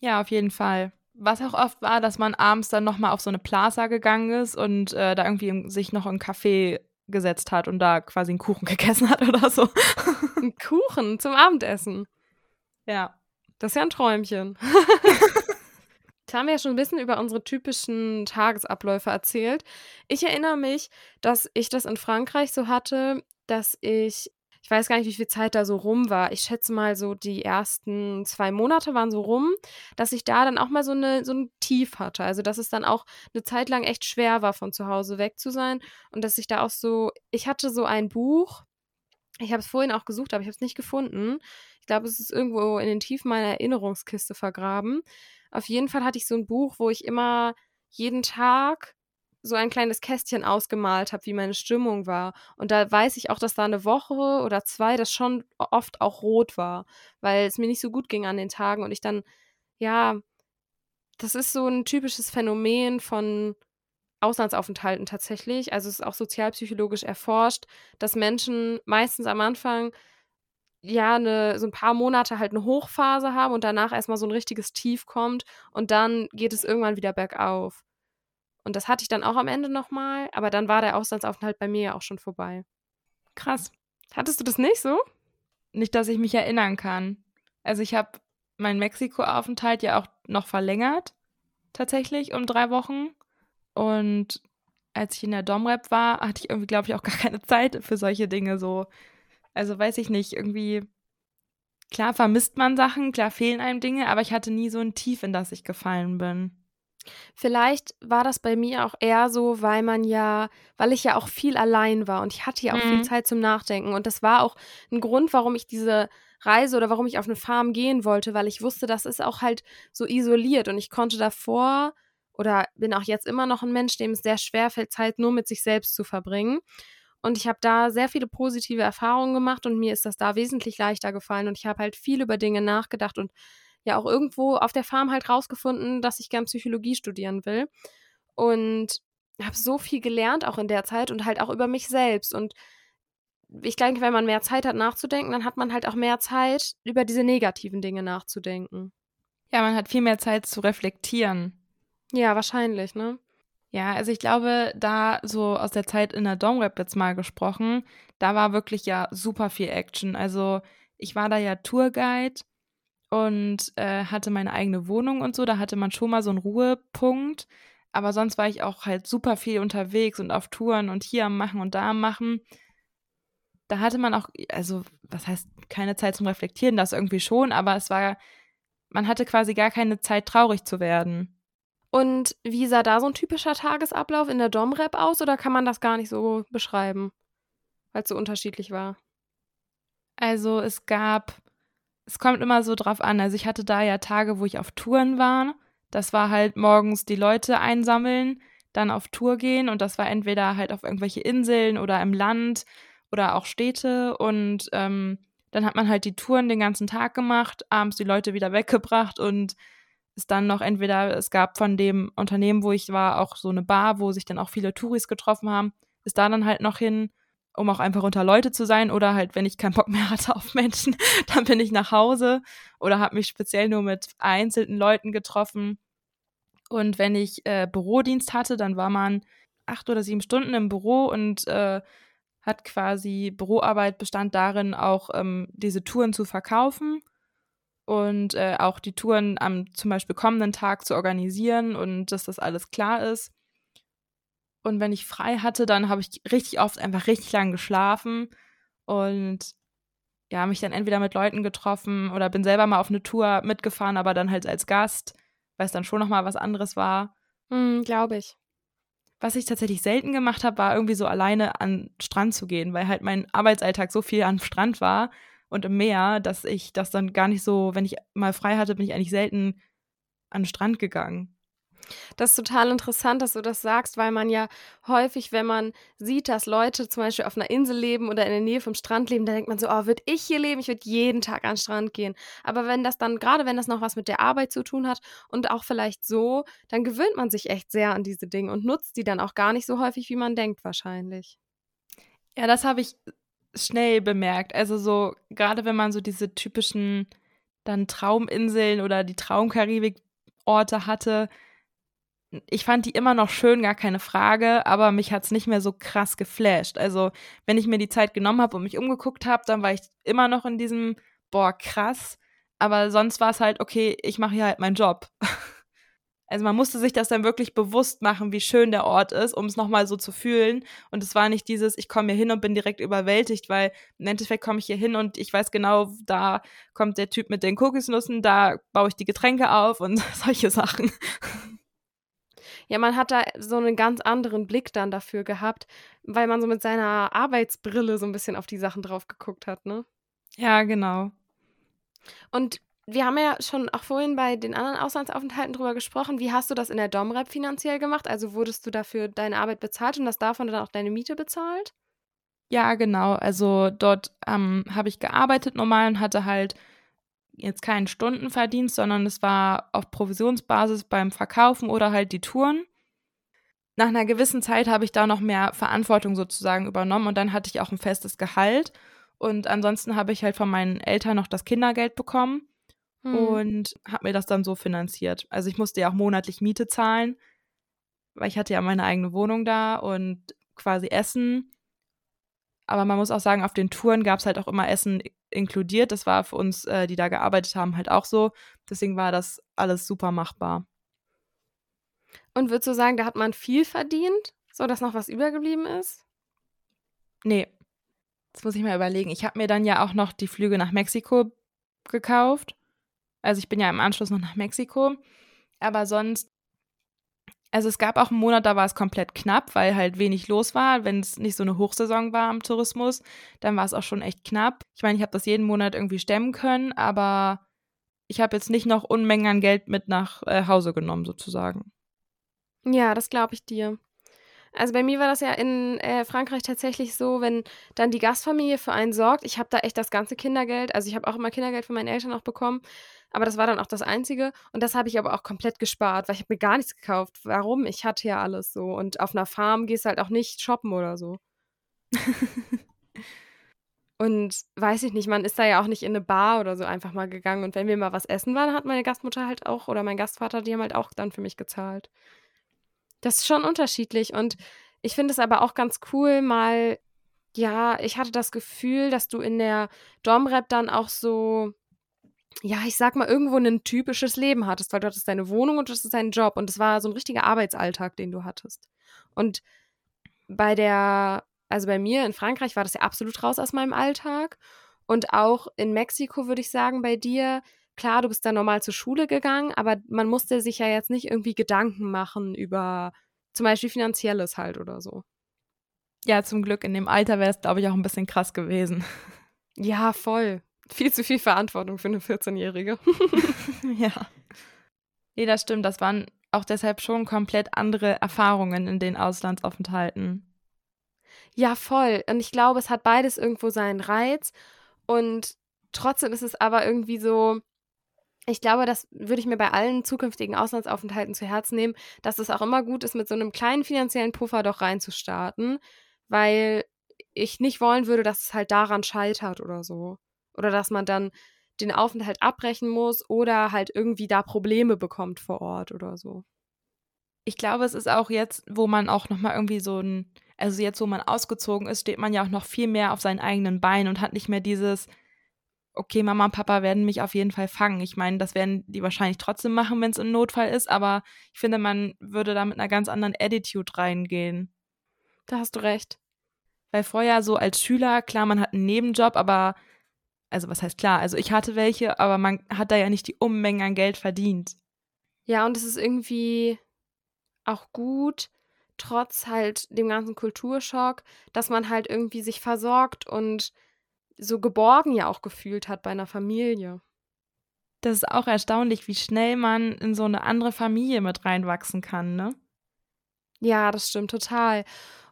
Ja, auf jeden Fall. Was auch oft war, dass man abends dann nochmal auf so eine Plaza gegangen ist und äh, da irgendwie sich noch ein Café gesetzt hat und da quasi einen Kuchen gegessen hat oder so. Ein Kuchen zum Abendessen. Ja. Das ist ja ein Träumchen. Jetzt haben wir ja schon ein bisschen über unsere typischen Tagesabläufe erzählt. Ich erinnere mich, dass ich das in Frankreich so hatte, dass ich, ich weiß gar nicht, wie viel Zeit da so rum war. Ich schätze mal so die ersten zwei Monate waren so rum, dass ich da dann auch mal so, eine, so ein Tief hatte. Also, dass es dann auch eine Zeit lang echt schwer war, von zu Hause weg zu sein. Und dass ich da auch so, ich hatte so ein Buch, ich habe es vorhin auch gesucht, aber ich habe es nicht gefunden. Ich glaube, es ist irgendwo in den Tiefen meiner Erinnerungskiste vergraben. Auf jeden Fall hatte ich so ein Buch, wo ich immer jeden Tag so ein kleines Kästchen ausgemalt habe, wie meine Stimmung war. Und da weiß ich auch, dass da eine Woche oder zwei das schon oft auch rot war, weil es mir nicht so gut ging an den Tagen und ich dann, ja, das ist so ein typisches Phänomen von Auslandsaufenthalten tatsächlich. Also es ist auch sozialpsychologisch erforscht, dass Menschen meistens am Anfang ja eine, so ein paar Monate halt eine Hochphase haben und danach erstmal so ein richtiges Tief kommt und dann geht es irgendwann wieder bergauf. Und das hatte ich dann auch am Ende nochmal, aber dann war der Auslandsaufenthalt bei mir ja auch schon vorbei. Krass. Hattest du das nicht so? Nicht, dass ich mich erinnern kann. Also ich habe meinen Mexiko-Aufenthalt ja auch noch verlängert, tatsächlich um drei Wochen. Und als ich in der Domrep war, hatte ich irgendwie, glaube ich, auch gar keine Zeit für solche Dinge so. Also weiß ich nicht, irgendwie, klar vermisst man Sachen, klar fehlen einem Dinge, aber ich hatte nie so ein Tief, in das ich gefallen bin. Vielleicht war das bei mir auch eher so, weil man ja, weil ich ja auch viel allein war und ich hatte ja auch mhm. viel Zeit zum Nachdenken. Und das war auch ein Grund, warum ich diese Reise oder warum ich auf eine Farm gehen wollte, weil ich wusste, das ist auch halt so isoliert und ich konnte davor oder bin auch jetzt immer noch ein Mensch, dem es sehr schwer fällt, Zeit nur mit sich selbst zu verbringen. Und ich habe da sehr viele positive Erfahrungen gemacht und mir ist das da wesentlich leichter gefallen. Und ich habe halt viel über Dinge nachgedacht und ja auch irgendwo auf der Farm halt rausgefunden, dass ich gern Psychologie studieren will. Und habe so viel gelernt auch in der Zeit und halt auch über mich selbst. Und ich denke, wenn man mehr Zeit hat nachzudenken, dann hat man halt auch mehr Zeit, über diese negativen Dinge nachzudenken. Ja, man hat viel mehr Zeit zu reflektieren. Ja, wahrscheinlich, ne? Ja, also ich glaube, da so aus der Zeit in der Domrep jetzt mal gesprochen, da war wirklich ja super viel Action. Also ich war da ja Tourguide und äh, hatte meine eigene Wohnung und so. Da hatte man schon mal so einen Ruhepunkt. Aber sonst war ich auch halt super viel unterwegs und auf Touren und hier am Machen und da am Machen. Da hatte man auch, also was heißt keine Zeit zum Reflektieren, das irgendwie schon, aber es war, man hatte quasi gar keine Zeit, traurig zu werden. Und wie sah da so ein typischer Tagesablauf in der Domrep aus oder kann man das gar nicht so beschreiben, weil es so unterschiedlich war? Also es gab, es kommt immer so drauf an. Also ich hatte da ja Tage, wo ich auf Touren war. Das war halt morgens die Leute einsammeln, dann auf Tour gehen und das war entweder halt auf irgendwelche Inseln oder im Land oder auch Städte und ähm, dann hat man halt die Touren den ganzen Tag gemacht, abends die Leute wieder weggebracht und ist dann noch entweder, es gab von dem Unternehmen, wo ich war, auch so eine Bar, wo sich dann auch viele Touris getroffen haben, ist da dann halt noch hin, um auch einfach unter Leute zu sein oder halt, wenn ich keinen Bock mehr hatte auf Menschen, dann bin ich nach Hause oder habe mich speziell nur mit einzelnen Leuten getroffen. Und wenn ich äh, Bürodienst hatte, dann war man acht oder sieben Stunden im Büro und äh, hat quasi Büroarbeit bestand darin, auch ähm, diese Touren zu verkaufen und äh, auch die Touren am zum Beispiel kommenden Tag zu organisieren und dass das alles klar ist. Und wenn ich frei hatte, dann habe ich richtig oft einfach richtig lang geschlafen und ja, mich dann entweder mit Leuten getroffen oder bin selber mal auf eine Tour mitgefahren, aber dann halt als Gast, weil es dann schon nochmal was anderes war. Hm, Glaube ich. Was ich tatsächlich selten gemacht habe, war irgendwie so alleine an den Strand zu gehen, weil halt mein Arbeitsalltag so viel am Strand war und im Meer, dass ich das dann gar nicht so, wenn ich mal frei hatte, bin ich eigentlich selten an den Strand gegangen. Das ist total interessant, dass du das sagst, weil man ja häufig, wenn man sieht, dass Leute zum Beispiel auf einer Insel leben oder in der Nähe vom Strand leben, dann denkt man so, oh, würde ich hier leben, ich würde jeden Tag an den Strand gehen. Aber wenn das dann, gerade wenn das noch was mit der Arbeit zu tun hat und auch vielleicht so, dann gewöhnt man sich echt sehr an diese Dinge und nutzt die dann auch gar nicht so häufig, wie man denkt wahrscheinlich. Ja, das habe ich schnell bemerkt. Also so, gerade wenn man so diese typischen dann Trauminseln oder die Traumkaribik-Orte hatte, ich fand die immer noch schön, gar keine Frage, aber mich hat es nicht mehr so krass geflasht. Also, wenn ich mir die Zeit genommen habe und mich umgeguckt habe, dann war ich immer noch in diesem, boah, krass. Aber sonst war es halt, okay, ich mache hier halt meinen Job. Also man musste sich das dann wirklich bewusst machen, wie schön der Ort ist, um es nochmal so zu fühlen. Und es war nicht dieses, ich komme hier hin und bin direkt überwältigt, weil im Endeffekt komme ich hier hin und ich weiß genau, da kommt der Typ mit den Kokosnüssen, da baue ich die Getränke auf und solche Sachen. Ja, man hat da so einen ganz anderen Blick dann dafür gehabt, weil man so mit seiner Arbeitsbrille so ein bisschen auf die Sachen drauf geguckt hat, ne? Ja, genau. Und wir haben ja schon auch vorhin bei den anderen Auslandsaufenthalten drüber gesprochen. Wie hast du das in der Domrep finanziell gemacht? Also wurdest du dafür deine Arbeit bezahlt und hast davon dann auch deine Miete bezahlt? Ja, genau. Also dort ähm, habe ich gearbeitet normal und hatte halt jetzt keinen Stundenverdienst, sondern es war auf Provisionsbasis beim Verkaufen oder halt die Touren. Nach einer gewissen Zeit habe ich da noch mehr Verantwortung sozusagen übernommen und dann hatte ich auch ein festes Gehalt. Und ansonsten habe ich halt von meinen Eltern noch das Kindergeld bekommen hm. und habe mir das dann so finanziert. Also ich musste ja auch monatlich Miete zahlen, weil ich hatte ja meine eigene Wohnung da und quasi Essen. Aber man muss auch sagen, auf den Touren gab es halt auch immer Essen inkludiert. Das war für uns, äh, die da gearbeitet haben, halt auch so. Deswegen war das alles super machbar. Und würdest du sagen, da hat man viel verdient, so dass noch was übergeblieben ist? Nee. Das muss ich mal überlegen. Ich habe mir dann ja auch noch die Flüge nach Mexiko gekauft. Also ich bin ja im Anschluss noch nach Mexiko. Aber sonst also es gab auch einen Monat, da war es komplett knapp, weil halt wenig los war. Wenn es nicht so eine Hochsaison war am Tourismus, dann war es auch schon echt knapp. Ich meine, ich habe das jeden Monat irgendwie stemmen können, aber ich habe jetzt nicht noch Unmengen an Geld mit nach äh, Hause genommen, sozusagen. Ja, das glaube ich dir. Also bei mir war das ja in äh, Frankreich tatsächlich so, wenn dann die Gastfamilie für einen sorgt, ich habe da echt das ganze Kindergeld, also ich habe auch immer Kindergeld von meinen Eltern auch bekommen, aber das war dann auch das Einzige. Und das habe ich aber auch komplett gespart, weil ich habe mir gar nichts gekauft. Warum? Ich hatte ja alles so. Und auf einer Farm gehst du halt auch nicht shoppen oder so. und weiß ich nicht, man ist da ja auch nicht in eine Bar oder so einfach mal gegangen. Und wenn wir mal was essen waren, hat meine Gastmutter halt auch oder mein Gastvater, die haben halt auch dann für mich gezahlt. Das ist schon unterschiedlich. Und ich finde es aber auch ganz cool, mal, ja, ich hatte das Gefühl, dass du in der Domrep dann auch so ja, ich sag mal, irgendwo ein typisches Leben hattest, weil du hattest deine Wohnung und das ist dein Job und es war so ein richtiger Arbeitsalltag, den du hattest. Und bei der, also bei mir in Frankreich war das ja absolut raus aus meinem Alltag und auch in Mexiko würde ich sagen, bei dir, klar, du bist da normal zur Schule gegangen, aber man musste sich ja jetzt nicht irgendwie Gedanken machen über zum Beispiel finanzielles halt oder so. Ja, zum Glück in dem Alter wäre es, glaube ich, auch ein bisschen krass gewesen. Ja, voll viel zu viel Verantwortung für eine 14-Jährige. ja. Nee, das stimmt. Das waren auch deshalb schon komplett andere Erfahrungen in den Auslandsaufenthalten. Ja, voll. Und ich glaube, es hat beides irgendwo seinen Reiz. Und trotzdem ist es aber irgendwie so, ich glaube, das würde ich mir bei allen zukünftigen Auslandsaufenthalten zu Herzen nehmen, dass es auch immer gut ist, mit so einem kleinen finanziellen Puffer doch reinzustarten, weil ich nicht wollen würde, dass es halt daran scheitert oder so. Oder dass man dann den Aufenthalt abbrechen muss oder halt irgendwie da Probleme bekommt vor Ort oder so. Ich glaube, es ist auch jetzt, wo man auch nochmal irgendwie so ein, also jetzt, wo man ausgezogen ist, steht man ja auch noch viel mehr auf seinen eigenen Beinen und hat nicht mehr dieses, okay, Mama und Papa werden mich auf jeden Fall fangen. Ich meine, das werden die wahrscheinlich trotzdem machen, wenn es ein Notfall ist, aber ich finde, man würde da mit einer ganz anderen Attitude reingehen. Da hast du recht. Weil vorher so als Schüler, klar, man hat einen Nebenjob, aber, also was heißt klar, also ich hatte welche, aber man hat da ja nicht die Unmengen an Geld verdient. Ja, und es ist irgendwie auch gut, trotz halt dem ganzen Kulturschock, dass man halt irgendwie sich versorgt und so geborgen ja auch gefühlt hat bei einer Familie. Das ist auch erstaunlich, wie schnell man in so eine andere Familie mit reinwachsen kann, ne? Ja, das stimmt total.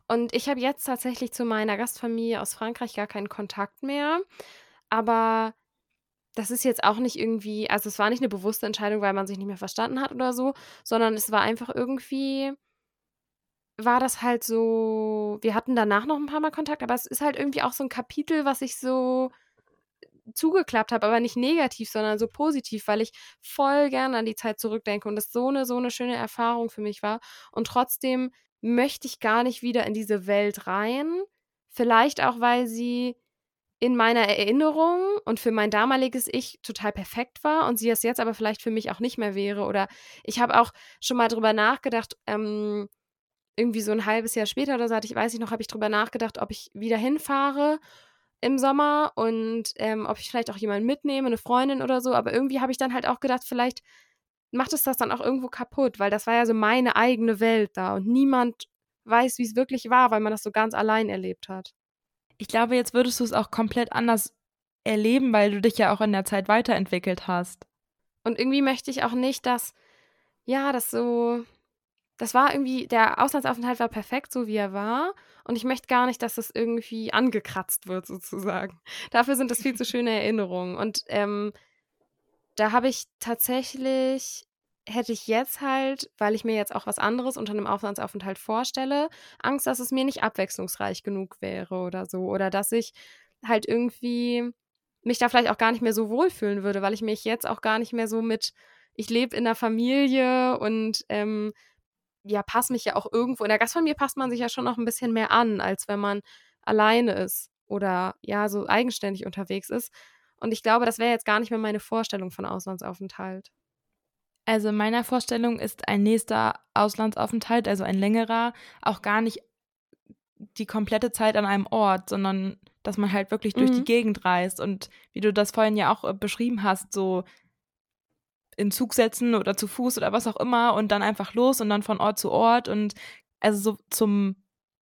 Und ich habe jetzt tatsächlich zu meiner Gastfamilie aus Frankreich gar keinen Kontakt mehr. Aber das ist jetzt auch nicht irgendwie, also es war nicht eine bewusste Entscheidung, weil man sich nicht mehr verstanden hat oder so, sondern es war einfach irgendwie, war das halt so, wir hatten danach noch ein paar Mal Kontakt, aber es ist halt irgendwie auch so ein Kapitel, was ich so zugeklappt habe, aber nicht negativ, sondern so positiv, weil ich voll gerne an die Zeit zurückdenke und das so eine, so eine schöne Erfahrung für mich war. Und trotzdem möchte ich gar nicht wieder in diese Welt rein. Vielleicht auch, weil sie in meiner Erinnerung und für mein damaliges Ich total perfekt war und sie es jetzt aber vielleicht für mich auch nicht mehr wäre. Oder ich habe auch schon mal drüber nachgedacht, ähm, irgendwie so ein halbes Jahr später oder so, ich weiß ich noch, habe ich drüber nachgedacht, ob ich wieder hinfahre im Sommer und ähm, ob ich vielleicht auch jemanden mitnehme, eine Freundin oder so. Aber irgendwie habe ich dann halt auch gedacht, vielleicht macht es das dann auch irgendwo kaputt, weil das war ja so meine eigene Welt da und niemand weiß, wie es wirklich war, weil man das so ganz allein erlebt hat ich glaube, jetzt würdest du es auch komplett anders erleben, weil du dich ja auch in der Zeit weiterentwickelt hast. Und irgendwie möchte ich auch nicht, dass, ja, das so, das war irgendwie, der Auslandsaufenthalt war perfekt, so wie er war. Und ich möchte gar nicht, dass das irgendwie angekratzt wird, sozusagen. Dafür sind das viel zu schöne Erinnerungen. Und ähm, da habe ich tatsächlich hätte ich jetzt halt, weil ich mir jetzt auch was anderes unter einem Auslandsaufenthalt vorstelle, Angst, dass es mir nicht abwechslungsreich genug wäre oder so. Oder dass ich halt irgendwie mich da vielleicht auch gar nicht mehr so wohlfühlen würde, weil ich mich jetzt auch gar nicht mehr so mit, ich lebe in der Familie und ähm, ja, passe mich ja auch irgendwo. In der Gastfamilie passt man sich ja schon noch ein bisschen mehr an, als wenn man alleine ist oder ja, so eigenständig unterwegs ist. Und ich glaube, das wäre jetzt gar nicht mehr meine Vorstellung von Auslandsaufenthalt. Also in meiner Vorstellung ist ein nächster Auslandsaufenthalt, also ein längerer, auch gar nicht die komplette Zeit an einem Ort, sondern dass man halt wirklich durch mhm. die Gegend reist und wie du das vorhin ja auch äh, beschrieben hast, so in Zug setzen oder zu Fuß oder was auch immer und dann einfach los und dann von Ort zu Ort und also so zum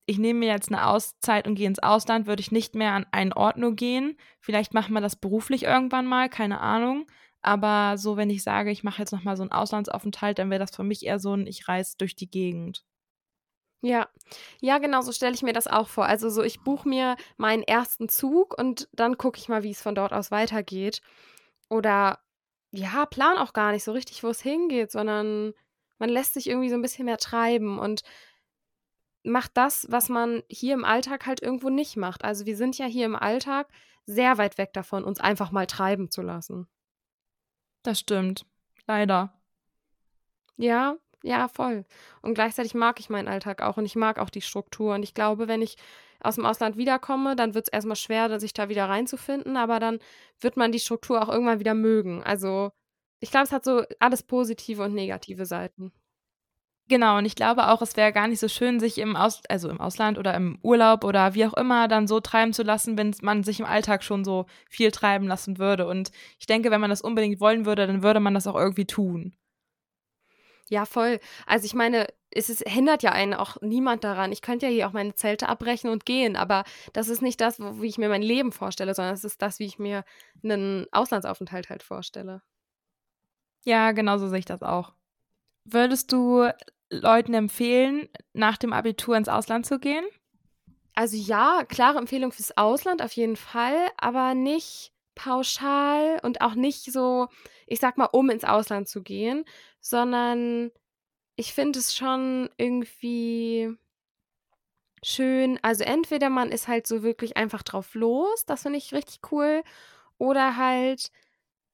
ich nehme mir jetzt eine Auszeit und gehe ins Ausland, würde ich nicht mehr an einen Ort nur gehen. Vielleicht macht man das beruflich irgendwann mal, keine Ahnung. Aber so, wenn ich sage, ich mache jetzt nochmal so einen Auslandsaufenthalt, dann wäre das für mich eher so ein, ich reise durch die Gegend. Ja, ja, genau so stelle ich mir das auch vor. Also so, ich buche mir meinen ersten Zug und dann gucke ich mal, wie es von dort aus weitergeht. Oder ja, plan auch gar nicht so richtig, wo es hingeht, sondern man lässt sich irgendwie so ein bisschen mehr treiben und macht das, was man hier im Alltag halt irgendwo nicht macht. Also wir sind ja hier im Alltag sehr weit weg davon, uns einfach mal treiben zu lassen. Das stimmt. Leider. Ja, ja, voll. Und gleichzeitig mag ich meinen Alltag auch und ich mag auch die Struktur. Und ich glaube, wenn ich aus dem Ausland wiederkomme, dann wird es erstmal schwer, sich da wieder reinzufinden, aber dann wird man die Struktur auch irgendwann wieder mögen. Also ich glaube, es hat so alles positive und negative Seiten. Genau, und ich glaube auch, es wäre gar nicht so schön, sich im Aus also im Ausland oder im Urlaub oder wie auch immer dann so treiben zu lassen, wenn man sich im Alltag schon so viel treiben lassen würde. Und ich denke, wenn man das unbedingt wollen würde, dann würde man das auch irgendwie tun. Ja, voll. Also ich meine, es ist, hindert ja einen auch niemand daran. Ich könnte ja hier auch meine Zelte abbrechen und gehen, aber das ist nicht das, wie ich mir mein Leben vorstelle, sondern es ist das, wie ich mir einen Auslandsaufenthalt halt vorstelle. Ja, genau so sehe ich das auch. Würdest du Leuten empfehlen, nach dem Abitur ins Ausland zu gehen? Also ja, klare Empfehlung fürs Ausland auf jeden Fall, aber nicht pauschal und auch nicht so, ich sag mal, um ins Ausland zu gehen, sondern ich finde es schon irgendwie schön. Also entweder man ist halt so wirklich einfach drauf los, das finde ich richtig cool, oder halt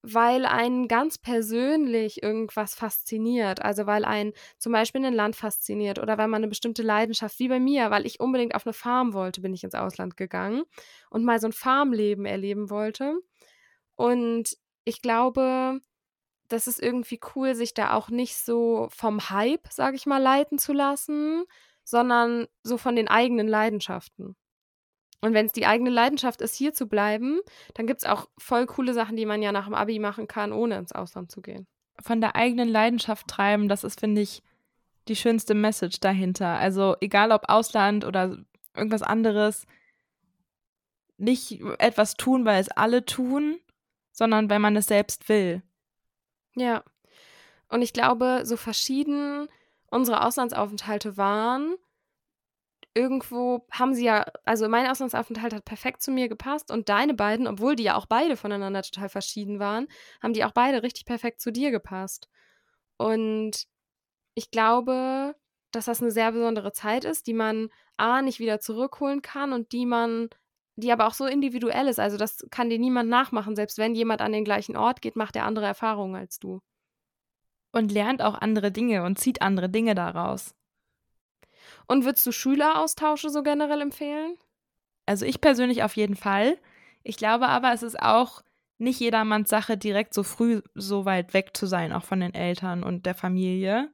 weil einen ganz persönlich irgendwas fasziniert. Also weil einen zum Beispiel ein Land fasziniert oder weil man eine bestimmte Leidenschaft, wie bei mir, weil ich unbedingt auf eine Farm wollte, bin ich ins Ausland gegangen und mal so ein Farmleben erleben wollte. Und ich glaube, das ist irgendwie cool, sich da auch nicht so vom Hype, sage ich mal, leiten zu lassen, sondern so von den eigenen Leidenschaften. Und wenn es die eigene Leidenschaft ist, hier zu bleiben, dann gibt es auch voll coole Sachen, die man ja nach dem Abi machen kann, ohne ins Ausland zu gehen. Von der eigenen Leidenschaft treiben, das ist, finde ich, die schönste Message dahinter. Also egal ob Ausland oder irgendwas anderes, nicht etwas tun, weil es alle tun, sondern weil man es selbst will. Ja. Und ich glaube, so verschieden unsere Auslandsaufenthalte waren, irgendwo haben sie ja, also mein Auslandsaufenthalt hat perfekt zu mir gepasst und deine beiden, obwohl die ja auch beide voneinander total verschieden waren, haben die auch beide richtig perfekt zu dir gepasst. Und ich glaube, dass das eine sehr besondere Zeit ist, die man A nicht wieder zurückholen kann und die man, die aber auch so individuell ist. Also das kann dir niemand nachmachen. Selbst wenn jemand an den gleichen Ort geht, macht er andere Erfahrungen als du. Und lernt auch andere Dinge und zieht andere Dinge daraus. Und würdest du Schüleraustausche so generell empfehlen? Also ich persönlich auf jeden Fall. Ich glaube aber, es ist auch nicht jedermanns Sache, direkt so früh so weit weg zu sein, auch von den Eltern und der Familie.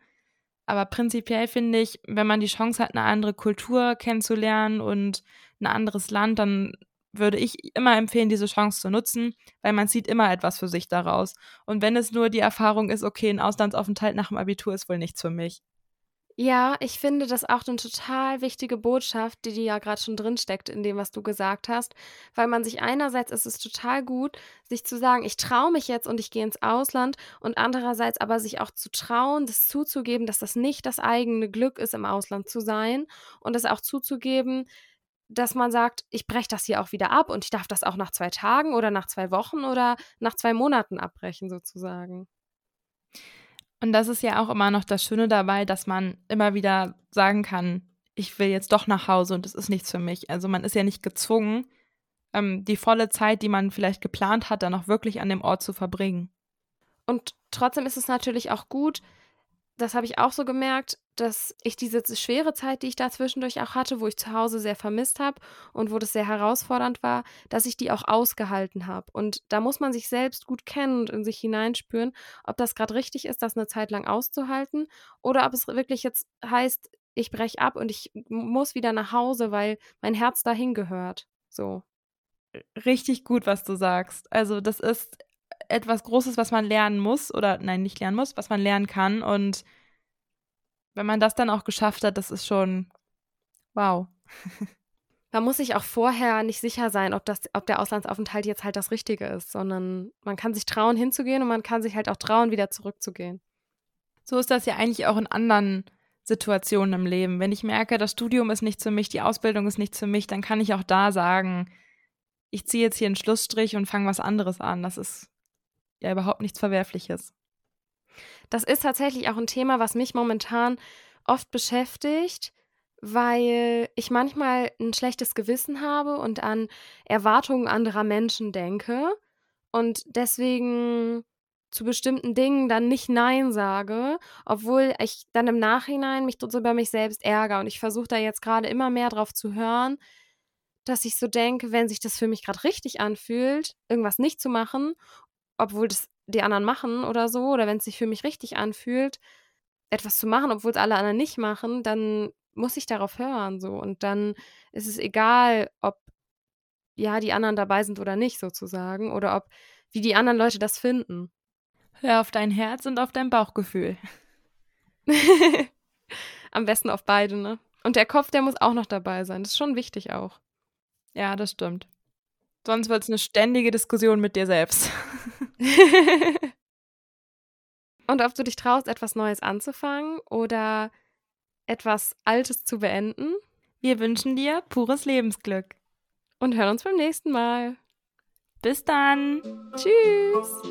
Aber prinzipiell finde ich, wenn man die Chance hat, eine andere Kultur kennenzulernen und ein anderes Land, dann würde ich immer empfehlen, diese Chance zu nutzen, weil man zieht immer etwas für sich daraus. Und wenn es nur die Erfahrung ist, okay, ein Auslandsaufenthalt nach dem Abitur ist wohl nichts für mich. Ja, ich finde das auch eine total wichtige Botschaft, die, die ja gerade schon drinsteckt in dem, was du gesagt hast, weil man sich einerseits ist es total gut, sich zu sagen, ich traue mich jetzt und ich gehe ins Ausland und andererseits aber sich auch zu trauen, das zuzugeben, dass das nicht das eigene Glück ist, im Ausland zu sein und das auch zuzugeben, dass man sagt, ich breche das hier auch wieder ab und ich darf das auch nach zwei Tagen oder nach zwei Wochen oder nach zwei Monaten abbrechen sozusagen. Und das ist ja auch immer noch das Schöne dabei, dass man immer wieder sagen kann, ich will jetzt doch nach Hause und es ist nichts für mich. Also man ist ja nicht gezwungen, ähm, die volle Zeit, die man vielleicht geplant hat, dann auch wirklich an dem Ort zu verbringen. Und trotzdem ist es natürlich auch gut, das habe ich auch so gemerkt, dass ich diese schwere Zeit, die ich da zwischendurch auch hatte, wo ich zu Hause sehr vermisst habe und wo das sehr herausfordernd war, dass ich die auch ausgehalten habe. Und da muss man sich selbst gut kennen und in sich hineinspüren, ob das gerade richtig ist, das eine Zeit lang auszuhalten oder ob es wirklich jetzt heißt, ich breche ab und ich muss wieder nach Hause, weil mein Herz dahin gehört. So. Richtig gut, was du sagst. Also, das ist etwas Großes, was man lernen muss oder nein, nicht lernen muss, was man lernen kann und wenn man das dann auch geschafft hat, das ist schon wow. Man muss sich auch vorher nicht sicher sein, ob, das, ob der Auslandsaufenthalt jetzt halt das Richtige ist, sondern man kann sich trauen, hinzugehen und man kann sich halt auch trauen, wieder zurückzugehen. So ist das ja eigentlich auch in anderen Situationen im Leben. Wenn ich merke, das Studium ist nichts für mich, die Ausbildung ist nichts für mich, dann kann ich auch da sagen, ich ziehe jetzt hier einen Schlussstrich und fange was anderes an. Das ist ja überhaupt nichts Verwerfliches. Das ist tatsächlich auch ein Thema, was mich momentan oft beschäftigt, weil ich manchmal ein schlechtes Gewissen habe und an Erwartungen anderer Menschen denke und deswegen zu bestimmten Dingen dann nicht Nein sage, obwohl ich dann im Nachhinein mich so über mich selbst ärgere. Und ich versuche da jetzt gerade immer mehr drauf zu hören, dass ich so denke, wenn sich das für mich gerade richtig anfühlt, irgendwas nicht zu machen, obwohl das die anderen machen oder so, oder wenn es sich für mich richtig anfühlt, etwas zu machen, obwohl es alle anderen nicht machen, dann muss ich darauf hören so und dann ist es egal, ob ja die anderen dabei sind oder nicht sozusagen oder ob wie die anderen Leute das finden. Hör auf dein Herz und auf dein Bauchgefühl. Am besten auf beide, ne? Und der Kopf, der muss auch noch dabei sein. Das ist schon wichtig auch. Ja, das stimmt. Sonst wird es eine ständige Diskussion mit dir selbst. Und ob du dich traust, etwas Neues anzufangen oder etwas Altes zu beenden. Wir wünschen dir pures Lebensglück. Und hören uns beim nächsten Mal. Bis dann. Tschüss.